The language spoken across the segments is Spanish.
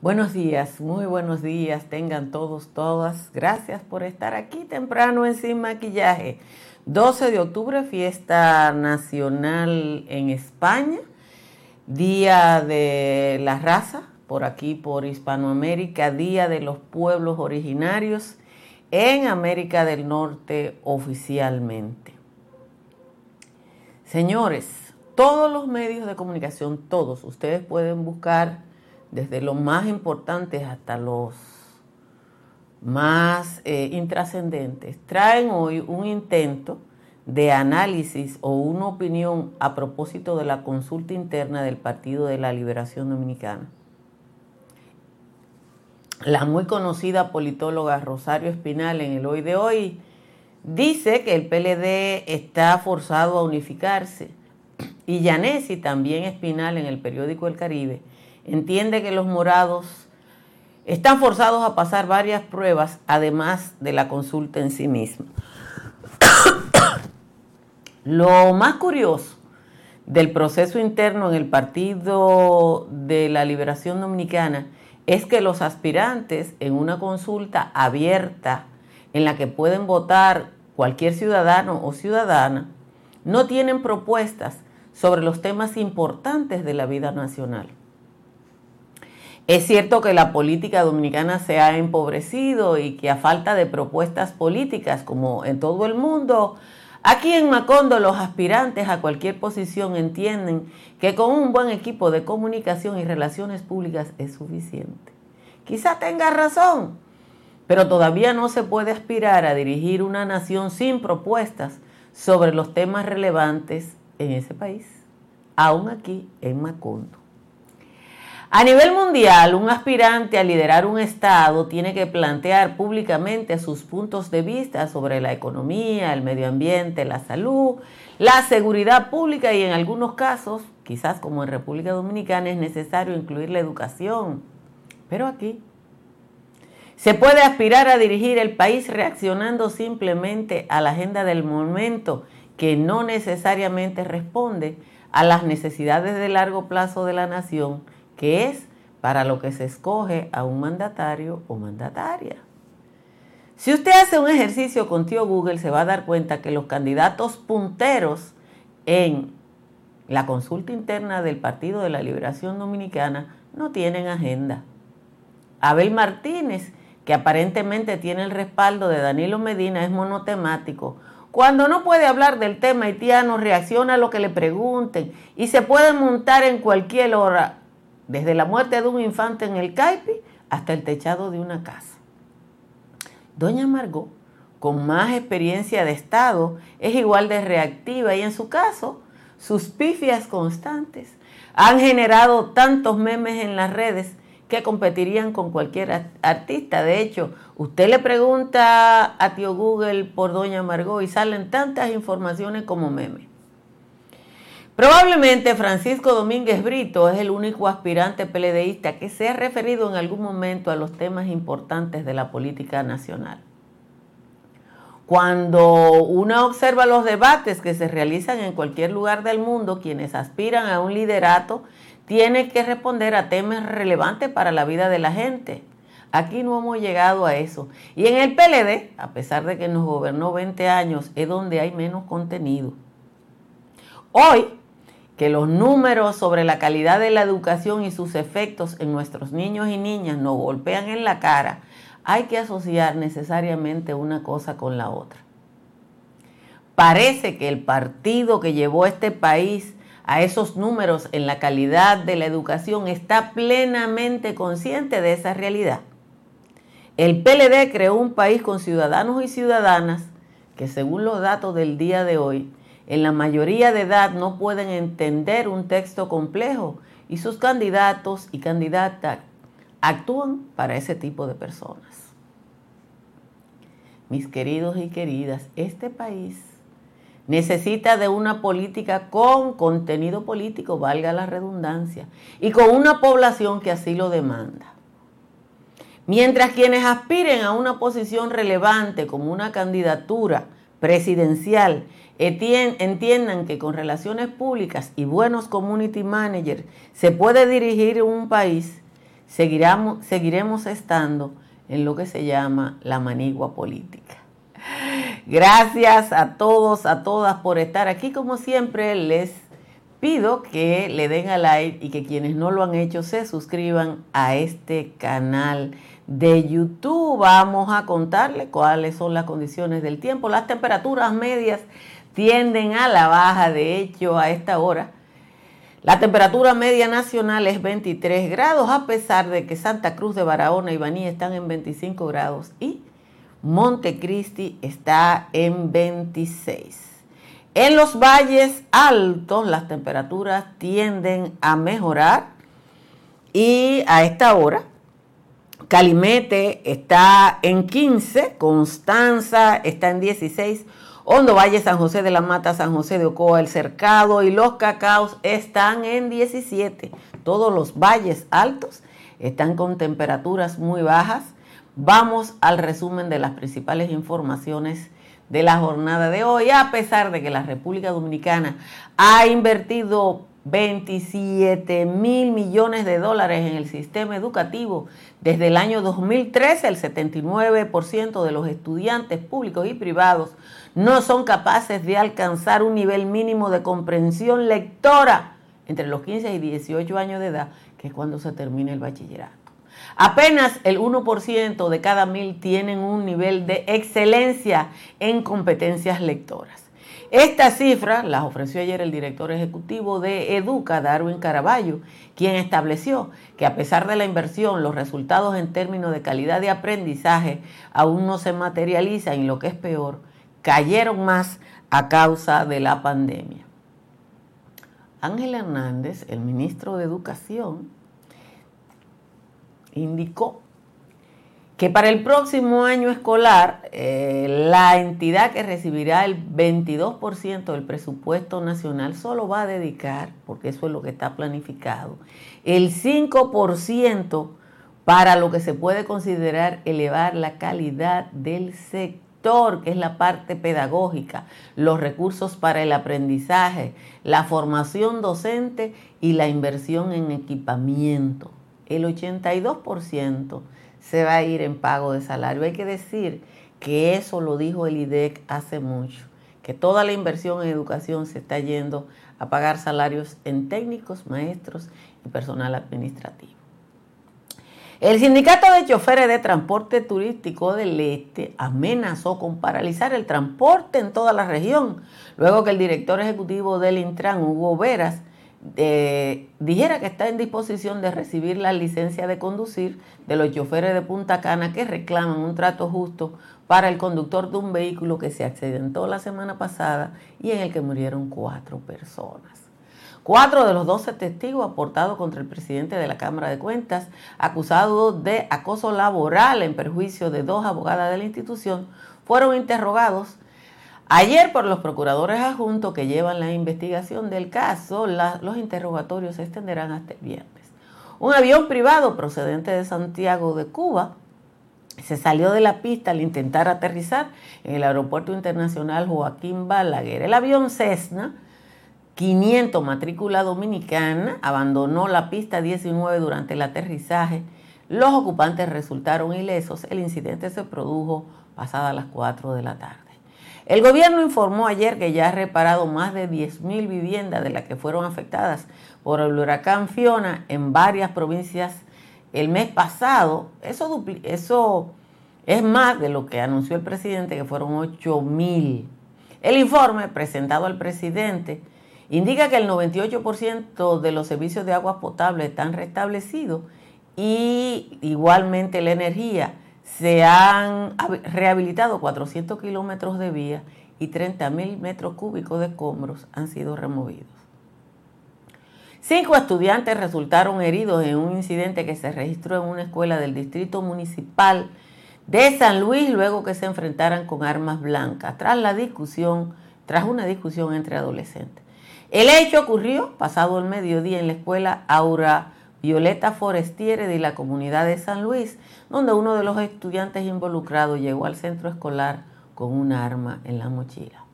Buenos días, muy buenos días, tengan todos, todas. Gracias por estar aquí temprano en Sin Maquillaje. 12 de octubre, fiesta nacional en España, Día de la Raza, por aquí por Hispanoamérica, Día de los Pueblos Originarios en América del Norte oficialmente. Señores, todos los medios de comunicación, todos, ustedes pueden buscar desde los más importantes hasta los más eh, intrascendentes, traen hoy un intento de análisis o una opinión a propósito de la consulta interna del Partido de la Liberación Dominicana. La muy conocida politóloga Rosario Espinal en el hoy de hoy dice que el PLD está forzado a unificarse y Yanesi, también Espinal en el periódico El Caribe, entiende que los morados están forzados a pasar varias pruebas, además de la consulta en sí misma. Lo más curioso del proceso interno en el Partido de la Liberación Dominicana es que los aspirantes en una consulta abierta en la que pueden votar cualquier ciudadano o ciudadana no tienen propuestas sobre los temas importantes de la vida nacional. Es cierto que la política dominicana se ha empobrecido y que a falta de propuestas políticas, como en todo el mundo, aquí en Macondo los aspirantes a cualquier posición entienden que con un buen equipo de comunicación y relaciones públicas es suficiente. Quizá tenga razón, pero todavía no se puede aspirar a dirigir una nación sin propuestas sobre los temas relevantes en ese país, aún aquí en Macondo. A nivel mundial, un aspirante a liderar un Estado tiene que plantear públicamente sus puntos de vista sobre la economía, el medio ambiente, la salud, la seguridad pública y en algunos casos, quizás como en República Dominicana, es necesario incluir la educación. Pero aquí se puede aspirar a dirigir el país reaccionando simplemente a la agenda del momento que no necesariamente responde a las necesidades de largo plazo de la nación que es para lo que se escoge a un mandatario o mandataria. Si usted hace un ejercicio con tío Google, se va a dar cuenta que los candidatos punteros en la consulta interna del Partido de la Liberación Dominicana no tienen agenda. Abel Martínez, que aparentemente tiene el respaldo de Danilo Medina, es monotemático. Cuando no puede hablar del tema haitiano, reacciona a lo que le pregunten y se puede montar en cualquier hora desde la muerte de un infante en el Caipi hasta el techado de una casa. Doña Margot, con más experiencia de Estado, es igual de reactiva y en su caso, sus pifias constantes han generado tantos memes en las redes que competirían con cualquier artista. De hecho, usted le pregunta a tío Google por Doña Margot y salen tantas informaciones como memes. Probablemente Francisco Domínguez Brito es el único aspirante peledeísta que se ha referido en algún momento a los temas importantes de la política nacional. Cuando uno observa los debates que se realizan en cualquier lugar del mundo, quienes aspiran a un liderato tienen que responder a temas relevantes para la vida de la gente. Aquí no hemos llegado a eso. Y en el PLD, a pesar de que nos gobernó 20 años, es donde hay menos contenido. Hoy que los números sobre la calidad de la educación y sus efectos en nuestros niños y niñas nos golpean en la cara, hay que asociar necesariamente una cosa con la otra. Parece que el partido que llevó a este país a esos números en la calidad de la educación está plenamente consciente de esa realidad. El PLD creó un país con ciudadanos y ciudadanas que según los datos del día de hoy en la mayoría de edad no pueden entender un texto complejo y sus candidatos y candidatas actúan para ese tipo de personas. Mis queridos y queridas, este país necesita de una política con contenido político, valga la redundancia, y con una población que así lo demanda. Mientras quienes aspiren a una posición relevante como una candidatura presidencial entiendan que con relaciones públicas y buenos community managers se puede dirigir un país, seguiremos, estando en lo que se llama la manigua política. Gracias a todos, a todas por estar aquí. Como siempre, les pido que le den a like y que quienes no lo han hecho se suscriban a este canal de YouTube. Vamos a contarle cuáles son las condiciones del tiempo. Las temperaturas medias tienden a la baja, de hecho, a esta hora. La temperatura media nacional es 23 grados, a pesar de que Santa Cruz de Barahona y Baní están en 25 grados y Montecristi está en 26. En los valles altos las temperaturas tienden a mejorar y a esta hora Calimete está en 15, Constanza está en 16, Hondo Valle, San José de la Mata, San José de Ocoa, El Cercado y Los Cacaos están en 17. Todos los valles altos están con temperaturas muy bajas. Vamos al resumen de las principales informaciones de la jornada de hoy, a pesar de que la República Dominicana ha invertido 27 mil millones de dólares en el sistema educativo. Desde el año 2013, el 79% de los estudiantes públicos y privados no son capaces de alcanzar un nivel mínimo de comprensión lectora entre los 15 y 18 años de edad, que es cuando se termina el bachillerato. Apenas el 1% de cada mil tienen un nivel de excelencia en competencias lectoras. Esta cifra las ofreció ayer el director ejecutivo de Educa, Darwin Caraballo, quien estableció que a pesar de la inversión, los resultados en términos de calidad de aprendizaje aún no se materializan y lo que es peor, cayeron más a causa de la pandemia. Ángel Hernández, el ministro de Educación, indicó que para el próximo año escolar eh, la entidad que recibirá el 22% del presupuesto nacional solo va a dedicar, porque eso es lo que está planificado, el 5% para lo que se puede considerar elevar la calidad del sector, que es la parte pedagógica, los recursos para el aprendizaje, la formación docente y la inversión en equipamiento. El 82% se va a ir en pago de salario. Hay que decir que eso lo dijo el IDEC hace mucho, que toda la inversión en educación se está yendo a pagar salarios en técnicos, maestros y personal administrativo. El sindicato de choferes de transporte turístico del Este amenazó con paralizar el transporte en toda la región, luego que el director ejecutivo del Intran, Hugo Veras, eh, dijera que está en disposición de recibir la licencia de conducir de los choferes de Punta Cana que reclaman un trato justo para el conductor de un vehículo que se accidentó la semana pasada y en el que murieron cuatro personas. Cuatro de los doce testigos aportados contra el presidente de la Cámara de Cuentas, acusados de acoso laboral en perjuicio de dos abogadas de la institución, fueron interrogados Ayer por los procuradores adjuntos que llevan la investigación del caso, los interrogatorios se extenderán hasta el viernes. Un avión privado procedente de Santiago de Cuba se salió de la pista al intentar aterrizar en el Aeropuerto Internacional Joaquín Balaguer. El avión Cessna 500 matrícula dominicana abandonó la pista 19 durante el aterrizaje. Los ocupantes resultaron ilesos. El incidente se produjo pasada las 4 de la tarde. El gobierno informó ayer que ya ha reparado más de 10.000 viviendas de las que fueron afectadas por el huracán Fiona en varias provincias el mes pasado. Eso, es más de lo que anunció el presidente, que fueron 8.000. El informe presentado al presidente indica que el 98% de los servicios de agua potable están restablecidos y igualmente la energía se han rehabilitado 400 kilómetros de vía y 30 mil metros cúbicos de escombros han sido removidos. Cinco estudiantes resultaron heridos en un incidente que se registró en una escuela del Distrito Municipal de San Luis luego que se enfrentaran con armas blancas tras la discusión, tras una discusión entre adolescentes. El hecho ocurrió pasado el mediodía en la escuela Aura Violeta Forestiere de la comunidad de San Luis, donde uno de los estudiantes involucrados llegó al centro escolar con un arma en la mochila.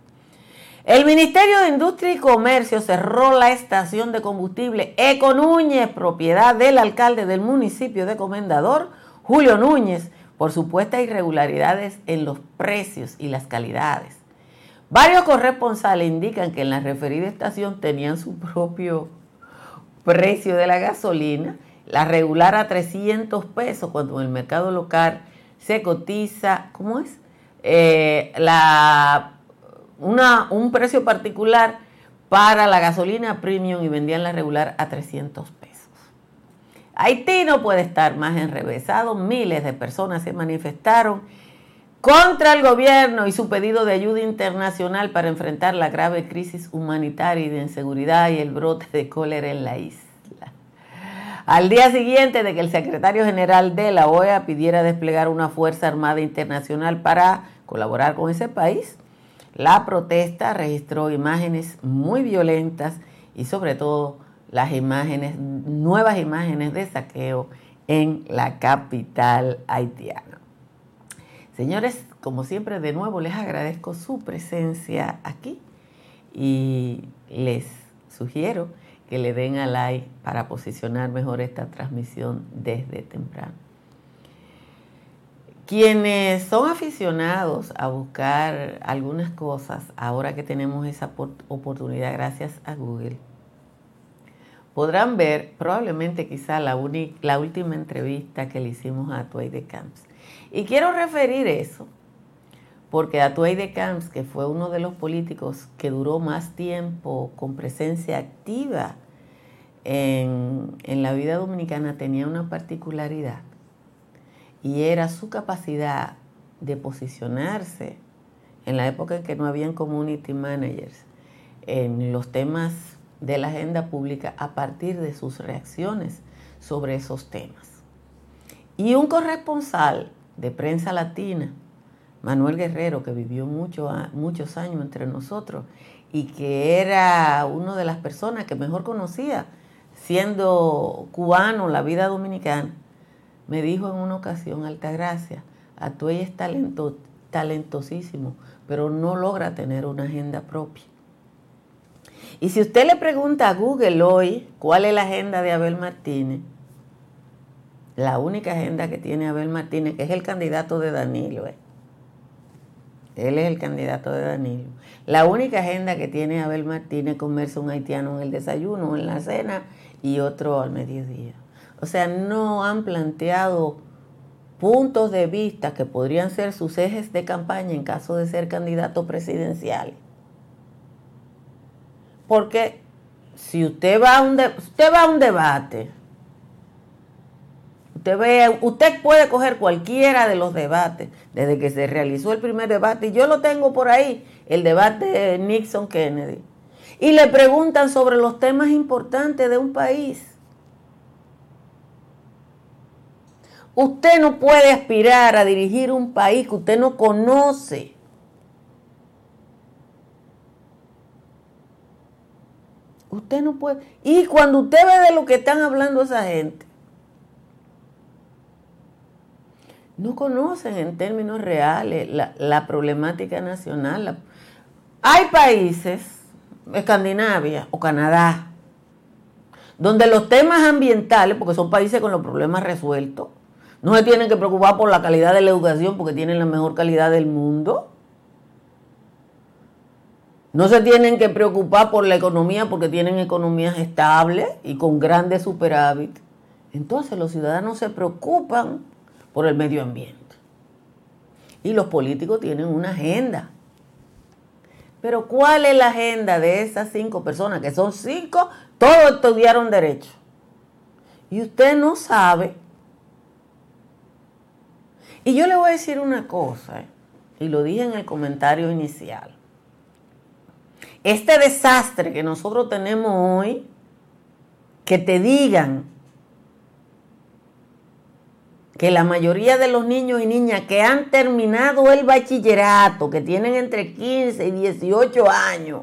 El Ministerio de Industria y Comercio cerró la estación de combustible Eco Núñez, propiedad del alcalde del municipio de Comendador, Julio Núñez, por supuestas irregularidades en los precios y las calidades. Varios corresponsales indican que en la referida estación tenían su propio precio de la gasolina, la regular a 300 pesos, cuando en el mercado local se cotiza, ¿cómo es? Eh, la, una, un precio particular para la gasolina premium y vendían la regular a 300 pesos. Haití no puede estar más enrevesado. Miles de personas se manifestaron contra el gobierno y su pedido de ayuda internacional para enfrentar la grave crisis humanitaria y de inseguridad y el brote de cólera en la isla. Al día siguiente de que el secretario general de la OEA pidiera desplegar una Fuerza Armada Internacional para colaborar con ese país, la protesta registró imágenes muy violentas y sobre todo las imágenes, nuevas imágenes de saqueo en la capital haitiana. Señores, como siempre, de nuevo les agradezco su presencia aquí y les sugiero que le den a like para posicionar mejor esta transmisión desde temprano. Quienes son aficionados a buscar algunas cosas, ahora que tenemos esa oportunidad gracias a Google, podrán ver probablemente quizá la, última entrevista que le hicimos a Atuay de Camps. Y quiero referir eso, porque Atuay de Camps, que fue uno de los políticos que duró más tiempo con presencia activa en, en la vida dominicana, tenía una particularidad, y era su capacidad de posicionarse en la época en que no habían community managers en los temas de la agenda pública a partir de sus reacciones sobre esos temas. Y un corresponsal de prensa latina, Manuel Guerrero, que vivió muchos años entre nosotros y que era una de las personas que mejor conocía, siendo cubano, la vida dominicana, me dijo en una ocasión, Altagracia, Atuey es talento, talentosísimo, pero no logra tener una agenda propia. Y si usted le pregunta a Google hoy cuál es la agenda de Abel Martínez, la única agenda que tiene Abel Martínez, que es el candidato de Danilo, eh. él es el candidato de Danilo. La única agenda que tiene Abel Martínez es comerse un haitiano en el desayuno, en la cena y otro al mediodía. O sea, no han planteado puntos de vista que podrían ser sus ejes de campaña en caso de ser candidato presidencial. Porque si usted va a un, usted va a un debate, usted, usted puede coger cualquiera de los debates, desde que se realizó el primer debate, y yo lo tengo por ahí, el debate Nixon-Kennedy, y le preguntan sobre los temas importantes de un país. Usted no puede aspirar a dirigir un país que usted no conoce. Usted no puede. Y cuando usted ve de lo que están hablando esa gente, no conocen en términos reales la, problemática nacional. hay países, Escandinavia o Canadá, donde los temas ambientales, porque son países con los problemas resueltos, no se tienen que preocupar por la calidad de la educación porque tienen la mejor calidad del mundo. No se tienen que preocupar por la economía porque tienen economías estables y con grandes superávit. Entonces los ciudadanos se preocupan por el medio ambiente. Y los políticos tienen una agenda. Pero ¿cuál es la agenda de esas cinco personas? Que son cinco, todos estudiaron derecho. Y usted no sabe. Y yo le voy a decir una cosa, eh, y lo dije en el comentario inicial este desastre que nosotros tenemos hoy, que te digan que la mayoría de los niños y niñas que han terminado el bachillerato, que tienen entre 15 y 18 años,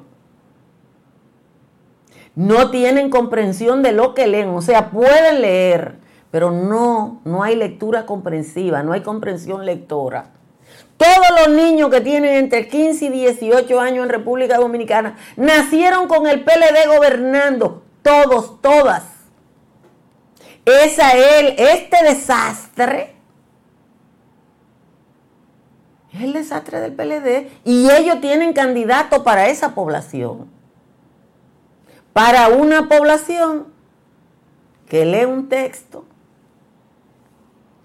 no tienen comprensión de lo que leen, o sea, pueden leer, pero no, no hay lectura comprensiva, no hay comprensión lectora. Todos los niños que tienen entre 15 y 18 años en República Dominicana nacieron con el PLD gobernando. Todos, todas. Es este desastre. Es el desastre del PLD. Y ellos tienen candidato para esa población. Para una población que lee un texto,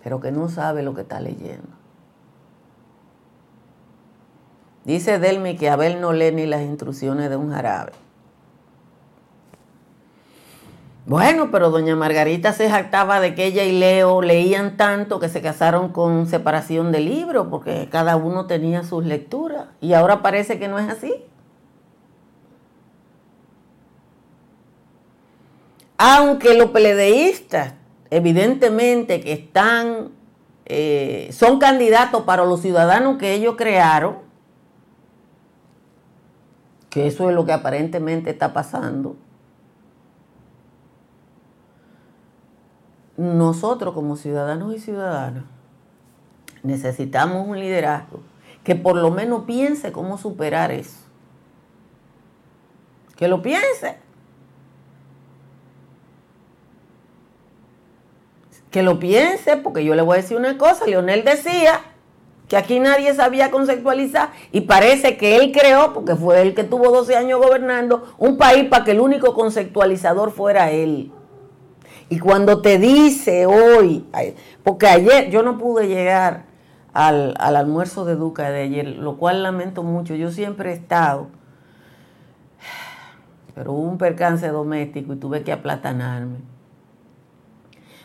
pero que no sabe lo que está leyendo. Dice Delmi que Abel no lee ni las instrucciones de un jarabe. Bueno, pero doña Margarita se jactaba de que ella y Leo leían tanto que se casaron con separación de libros, porque cada uno tenía sus lecturas. Y ahora parece que no es así. Aunque los peledeístas, evidentemente que están, eh, son candidatos para los ciudadanos que ellos crearon, que eso es lo que aparentemente está pasando, nosotros como ciudadanos y ciudadanas necesitamos un liderazgo que por lo menos piense cómo superar eso. Que lo piense. Que lo piense, porque yo le voy a decir una cosa, Leonel decía que aquí nadie sabía conceptualizar y parece que él creó, porque fue él que tuvo 12 años gobernando, un país para que el único conceptualizador fuera él. Y cuando te dice hoy, porque ayer yo no pude llegar al, al almuerzo de Duca de ayer, lo cual lamento mucho, yo siempre he estado, pero hubo un percance doméstico y tuve que aplatanarme.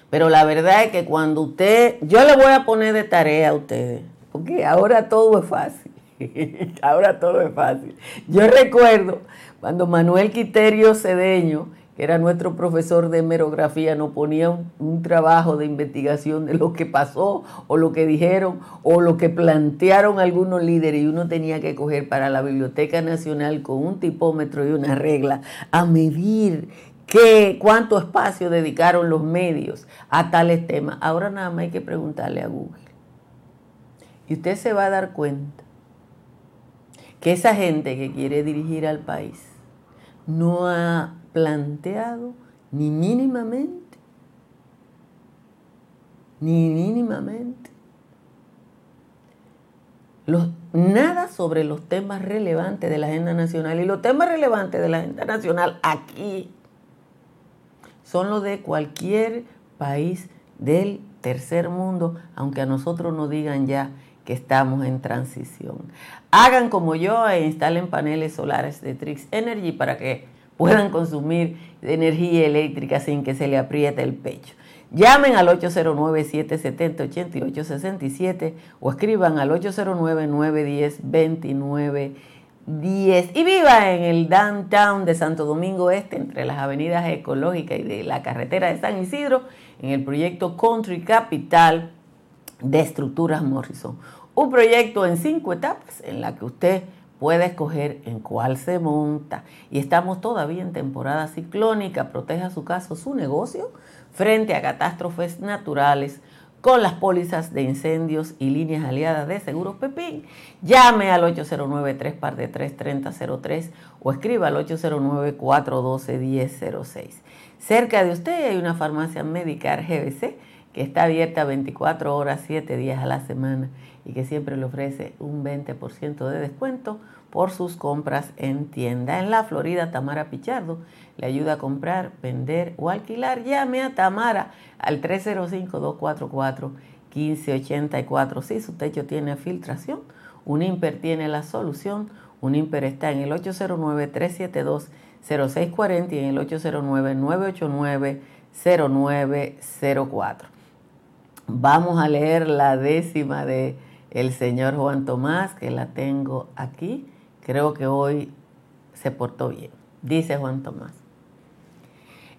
Pero la verdad es que cuando usted, yo le voy a poner de tarea a ustedes, porque ahora todo es fácil. ahora todo es fácil. Yo recuerdo cuando Manuel Quiterio Cedeño, era nuestro profesor de hemerografía, nos ponía un, trabajo de investigación de lo que pasó o lo que dijeron o lo que plantearon algunos líderes y uno tenía que coger para la Biblioteca Nacional con un tipómetro y una regla a medir qué, cuánto espacio dedicaron los medios a tales temas. Ahora nada más hay que preguntarle a Google. Y usted se va a dar cuenta que esa gente que quiere dirigir al país no ha planteado ni mínimamente, ni mínimamente, nada sobre los temas relevantes de la agenda nacional. Y los temas relevantes de la agenda nacional aquí son los de cualquier país del tercer mundo, aunque a nosotros nos digan ya que estamos en transición. Hagan como yo e instalen paneles solares de Trix Energy para que puedan consumir energía eléctrica sin que se le apriete el pecho. Llamen al 809-770-8867 o escriban al 809-910-2910 y viva en el downtown de Santo Domingo Este, entre las avenidas ecológicas y de la carretera de San Isidro, en el proyecto Country Capital de Estructuras Morrison. Un proyecto en cinco etapas en la que usted puede escoger en cuál se monta. Y estamos todavía en temporada ciclónica. Proteja su caso, su negocio frente a catástrofes naturales con las pólizas de incendios y líneas aliadas de Seguros Pepín. Llame al 809 3 3003 o escriba al 809-412-1006. Cerca de usted hay una farmacia médica GBC que está abierta 24 horas, 7 días a la semana y que siempre le ofrece un 20% de descuento por sus compras en tienda. En la Florida, Tamara Pichardo le ayuda a comprar, vender o alquilar. Llame a Tamara al 305-244-1584. Si su techo tiene filtración, Unimper tiene la solución. Unimper está en el 809-372-0640 y en el 809-989-0904. Vamos a leer la décima de el señor Juan Tomás, que la tengo aquí. Creo que hoy se portó bien, dice Juan Tomás.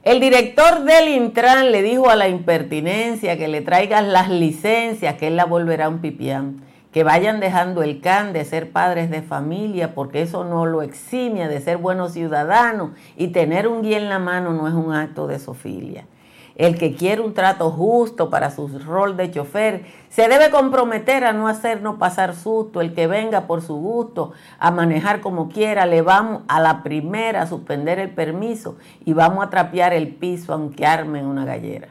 El director del Intran le dijo a la impertinencia que le traigan las licencias, que él la volverá un pipián, que vayan dejando el can de ser padres de familia, porque eso no lo eximia de ser buenos ciudadanos y tener un guía en la mano no es un acto de sofilia. El que quiere un trato justo para su rol de chofer, se debe comprometer a no hacernos pasar susto. El que venga por su gusto a manejar como quiera, le vamos a la primera a suspender el permiso y vamos a trapear el piso aunque armen una gallera.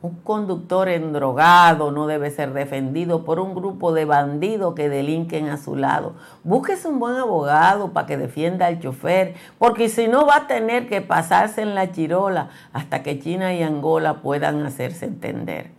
Un conductor endrogado no debe ser defendido por un grupo de bandidos que delinquen a su lado. Búsquese un buen abogado para que defienda al chofer, porque si no va a tener que pasarse en la chirola hasta que China y Angola puedan hacerse entender.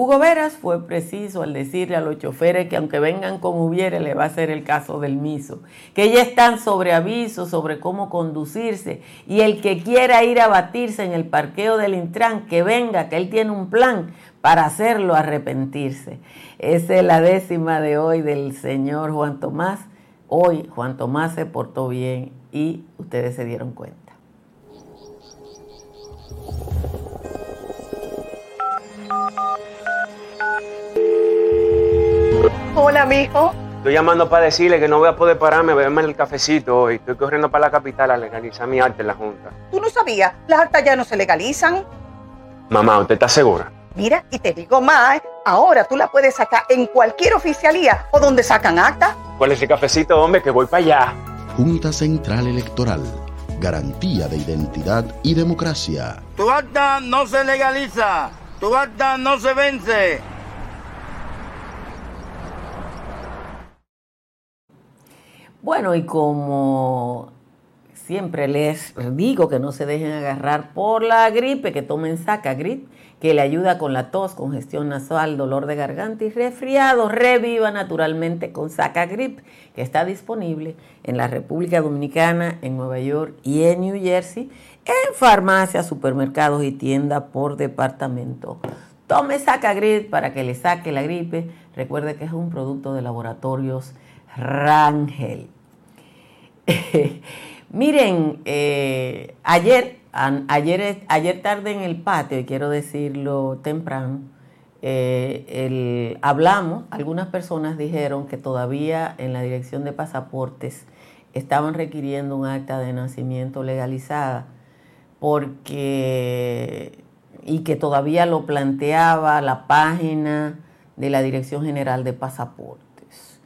Hugo Veras fue preciso al decirle a los choferes que aunque vengan con hubiere le va a ser el caso del miso, que ya están sobre aviso sobre cómo conducirse y el que quiera ir a batirse en el parqueo del Intran, que venga, que él tiene un plan para hacerlo arrepentirse. Esa es la décima de hoy del señor Juan Tomás. Hoy Juan Tomás se portó bien y ustedes se dieron cuenta. Hola, mijo. Estoy llamando para decirle que no voy a poder pararme a beberme el cafecito hoy. Estoy corriendo para la capital a legalizar mi arte en la Junta. ¿Tú no sabías? Las actas ya no se legalizan. Mamá, ¿usted está segura? Mira, y te digo más, ahora tú la puedes sacar en cualquier oficialía o donde sacan acta. ¿Cuál es el cafecito, hombre? Que voy para allá. Junta Central Electoral. Garantía de identidad y democracia. Tu acta no se legaliza. Tu acta no se vence. Bueno, y como siempre les digo que no se dejen agarrar por la gripe, que tomen Sacagrip, que le ayuda con la tos, congestión nasal, dolor de garganta y resfriado. Reviva naturalmente con Sacagrip, que está disponible en la República Dominicana, en Nueva York y en New Jersey, en farmacias, supermercados y tiendas por departamento. Tome Sacagrip para que le saque la gripe. Recuerde que es un producto de laboratorios Rangel. Miren, eh, ayer, ayer, ayer tarde en el patio, y quiero decirlo temprano, eh, hablamos, algunas personas dijeron que todavía en la dirección de pasaportes estaban requiriendo un acta de nacimiento legalizada porque y que todavía lo planteaba la página de la Dirección General de Pasaportes.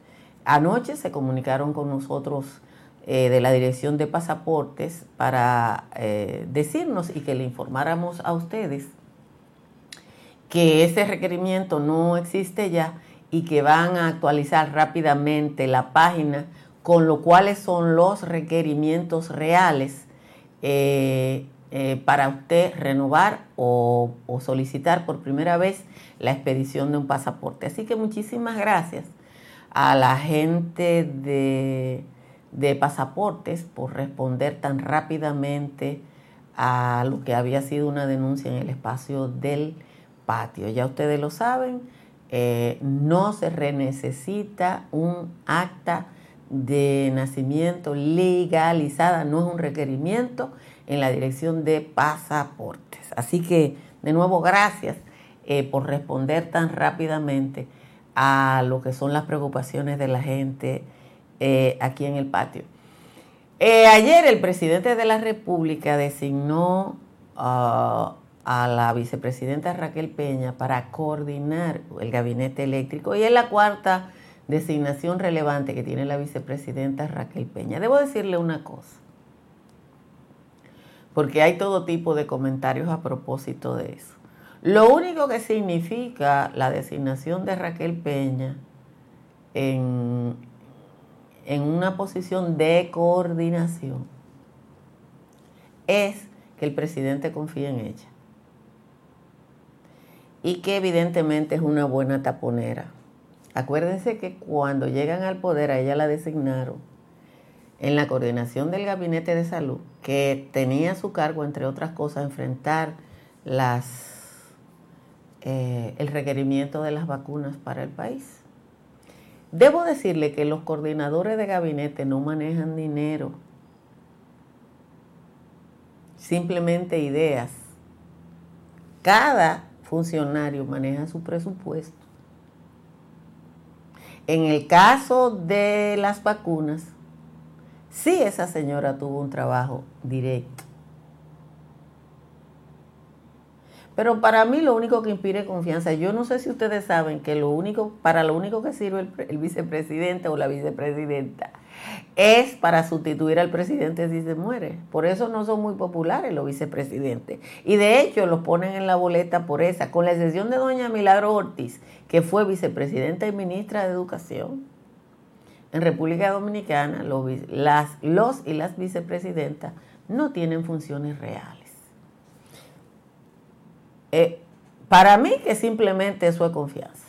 Anoche se comunicaron con nosotros eh, de la Dirección de Pasaportes para eh, decirnos y que le informáramos a ustedes que ese requerimiento no existe ya y que van a actualizar rápidamente la página con lo cuales son los requerimientos reales eh, para usted renovar o solicitar por primera vez la expedición de un pasaporte. Así que muchísimas gracias a la gente de, pasaportes por responder tan rápidamente a lo que había sido una denuncia en el espacio del patio. Ya ustedes lo saben, eh, no se renecesita un acta de nacimiento legalizada, no es un requerimiento en la dirección de pasaportes. Así que, de nuevo, gracias eh, por responder tan rápidamente a lo que son las preocupaciones de la gente eh, aquí en el patio. Eh, ayer el presidente de la República designó ah, a la vicepresidenta Raquel Peña para coordinar el gabinete eléctrico y es la cuarta designación relevante que tiene la vicepresidenta Raquel Peña. Debo decirle una cosa, porque hay todo tipo de comentarios a propósito de eso. Lo único que significa la designación de Raquel Peña en, en una posición de coordinación es que el presidente confía en ella y que evidentemente es una buena taponera. Acuérdense que cuando llegan al poder a ella la designaron en la coordinación del gabinete de salud, que tenía a su cargo, entre otras cosas, enfrentar las eh, el requerimiento de las vacunas para el país. Debo decirle que los coordinadores de gabinete no manejan dinero, simplemente ideas. Cada funcionario maneja su presupuesto. En el caso de las vacunas, sí esa señora tuvo un trabajo directo Pero para mí lo único que inspire confianza, yo no sé si ustedes saben que lo único, para lo único que sirve el, vicepresidente o la vicepresidenta es para sustituir al presidente si se muere. Por eso no son muy populares los vicepresidentes. Y de hecho los ponen en la boleta por esa, con la excepción de doña Milagro Ortiz, que fue vicepresidenta y ministra de Educación. En República Dominicana los, las, los y las vicepresidentas no tienen funciones reales. Eh, para mí que simplemente eso es confianza.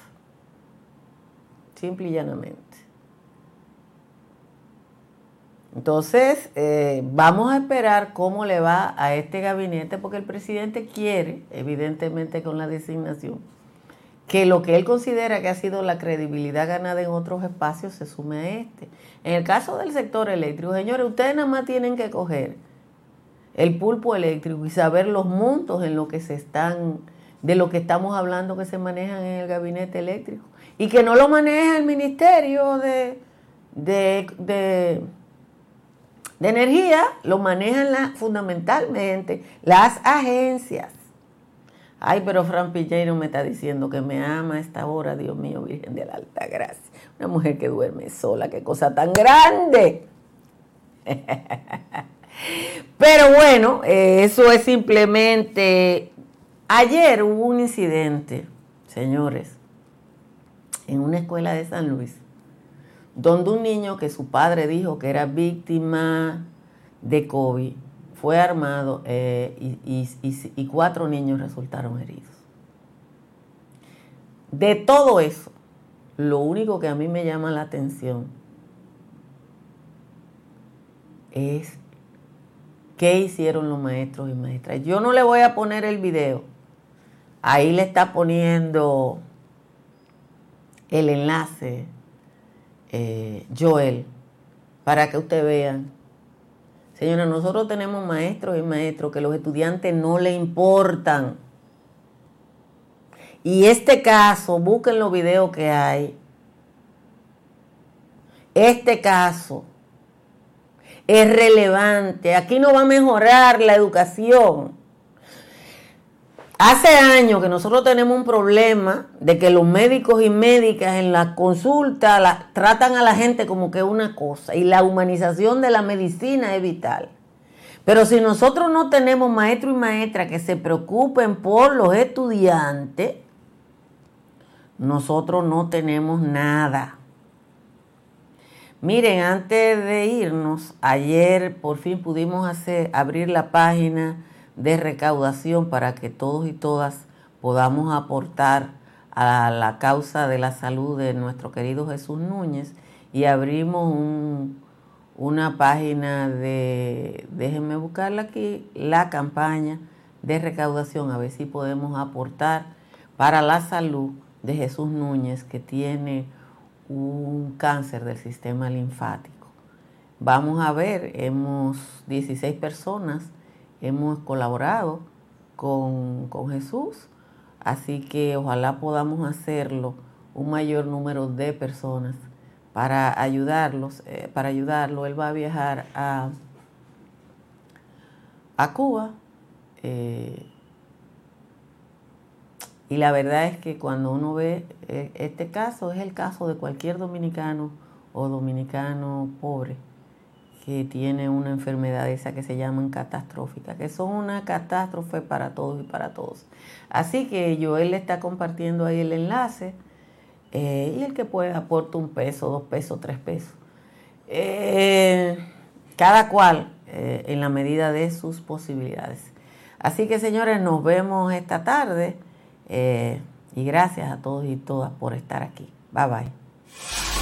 Simple y llanamente. Entonces, eh, vamos a esperar cómo le va a este gabinete, porque el presidente quiere, evidentemente con la designación, que lo que él considera que ha sido la credibilidad ganada en otros espacios se sume a este. En el caso del sector eléctrico, señores, ustedes nada más tienen que coger el pulpo eléctrico y saber los montos en lo que se están, de lo que estamos hablando que se manejan en el gabinete eléctrico. Y que no lo maneja el Ministerio de, de, de, Energía, lo manejan fundamentalmente las agencias. Ay, pero Fran Piñeiro me está diciendo que me ama a esta hora, Dios mío, Virgen de la Alta Gracia. Una mujer que duerme sola, qué cosa tan grande. Pero bueno, eh, eso es simplemente... Ayer hubo un incidente, señores, en una escuela de San Luis, donde un niño que su padre dijo que era víctima de COVID fue armado eh, y cuatro niños resultaron heridos. De todo eso, lo único que a mí me llama la atención es qué hicieron los maestros y maestras. Yo no le voy a poner el video. Ahí le está poniendo el enlace eh, Joel para que ustedes vean. Señora, nosotros tenemos maestros y maestros que los estudiantes no le importan. Y este caso, busquen los videos que hay. Este caso es relevante. Aquí no va a mejorar la educación. Hace años que nosotros tenemos un problema de que los médicos y médicas en la consulta tratan a la gente como que una cosa y la humanización de la medicina es vital. Pero si nosotros no tenemos maestros y maestras que se preocupen por los estudiantes, nosotros no tenemos nada. Miren, antes de irnos, ayer por fin pudimos hacer, abrir la página de recaudación para que todos y todas podamos aportar a la causa de la salud de nuestro querido Jesús Núñez y abrimos una página de, déjenme buscarla aquí, la campaña de recaudación, a ver si podemos aportar para la salud de Jesús Núñez que tiene un cáncer del sistema linfático. Vamos a ver, hemos 16 personas, hemos colaborado con, Jesús, así que ojalá podamos hacerlo un mayor número de personas para ayudarlos, eh, para ayudarlo. Él va a viajar a, a Cuba. Eh, y la verdad es que cuando uno ve eh, este caso, es el caso de cualquier dominicano o dominicano pobre que tiene una enfermedad esa que se llaman catastrófica, que son una catástrofe para todos y para todos. Así que Joel le está compartiendo ahí el enlace eh, y el que puede aporta un peso, dos pesos, tres pesos. Eh, cada cual en la medida de sus posibilidades. Así que señores, nos vemos esta tarde. Eh, y gracias a todos y todas por estar aquí. Bye bye.